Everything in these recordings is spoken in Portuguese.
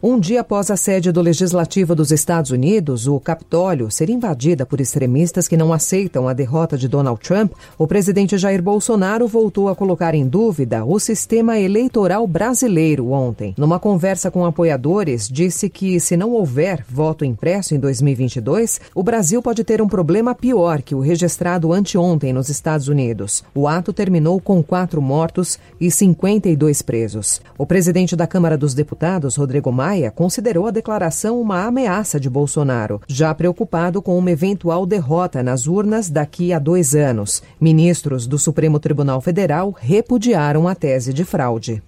Um dia após a sede do Legislativo dos Estados Unidos, o Capitólio, ser invadida por extremistas que não aceitam a derrota de Donald Trump, o presidente Jair Bolsonaro voltou a colocar em dúvida o sistema eleitoral brasileiro ontem. Numa conversa com apoiadores, disse que se não houver voto impresso em 2022, o Brasil pode ter um problema pior que o registrado anteontem nos Estados Unidos. O ato terminou com quatro mortos e 52 presos. O presidente da Câmara dos Deputados, Rodrigo Maia, Maia considerou a declaração uma ameaça de Bolsonaro, já preocupado com uma eventual derrota nas urnas daqui a dois anos. Ministros do Supremo Tribunal Federal repudiaram a tese de fraude.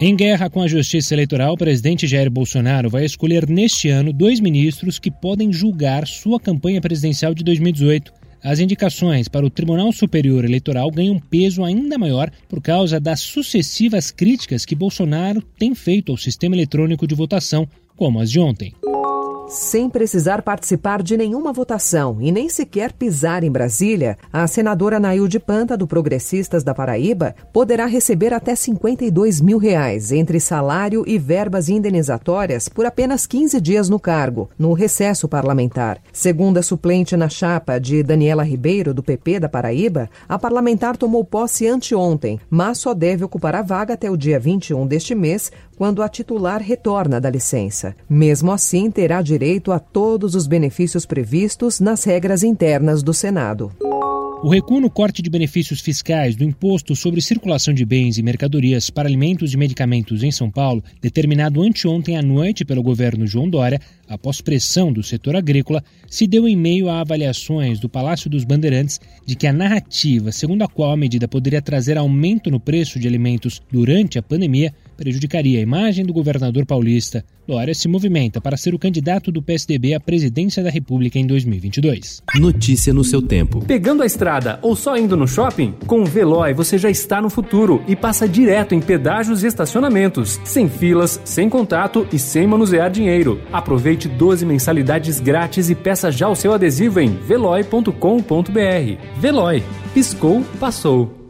Em guerra com a justiça eleitoral, o presidente Jair Bolsonaro vai escolher neste ano dois ministros que podem julgar sua campanha presidencial de 2018. As indicações para o Tribunal Superior Eleitoral ganham peso ainda maior por causa das sucessivas críticas que Bolsonaro tem feito ao sistema eletrônico de votação, como as de ontem sem precisar participar de nenhuma votação e nem sequer pisar em Brasília, a senadora Nailde Panta, do Progressistas da Paraíba, poderá receber até 52 mil reais entre salário e verbas indenizatórias por apenas 15 dias no cargo, no recesso parlamentar. Segundo a suplente na chapa de Daniela Ribeiro, do PP da Paraíba, a parlamentar tomou posse anteontem, mas só deve ocupar a vaga até o dia 21 deste mês, quando a titular retorna da licença. Mesmo assim, terá direito a todos os benefícios previstos nas regras internas do Senado. O recuo no corte de benefícios fiscais do Imposto sobre Circulação de Bens e Mercadorias para Alimentos e Medicamentos em São Paulo, determinado anteontem à noite pelo governo João Dória, após pressão do setor agrícola, se deu em meio a avaliações do Palácio dos Bandeirantes de que a narrativa segundo a qual a medida poderia trazer aumento no preço de alimentos durante a pandemia prejudicaria a imagem do governador paulista. Dória se movimenta para ser o candidato do PSDB à presidência da República em 2022. Notícia no seu tempo. Pegando a estrada ou só indo no shopping? Com o Veloy você já está no futuro e passa direto em pedágios e estacionamentos, sem filas, sem contato e sem manusear dinheiro. Aproveite 12 mensalidades grátis e peça já o seu adesivo em veloy.com.br. Veloy. Piscou, passou.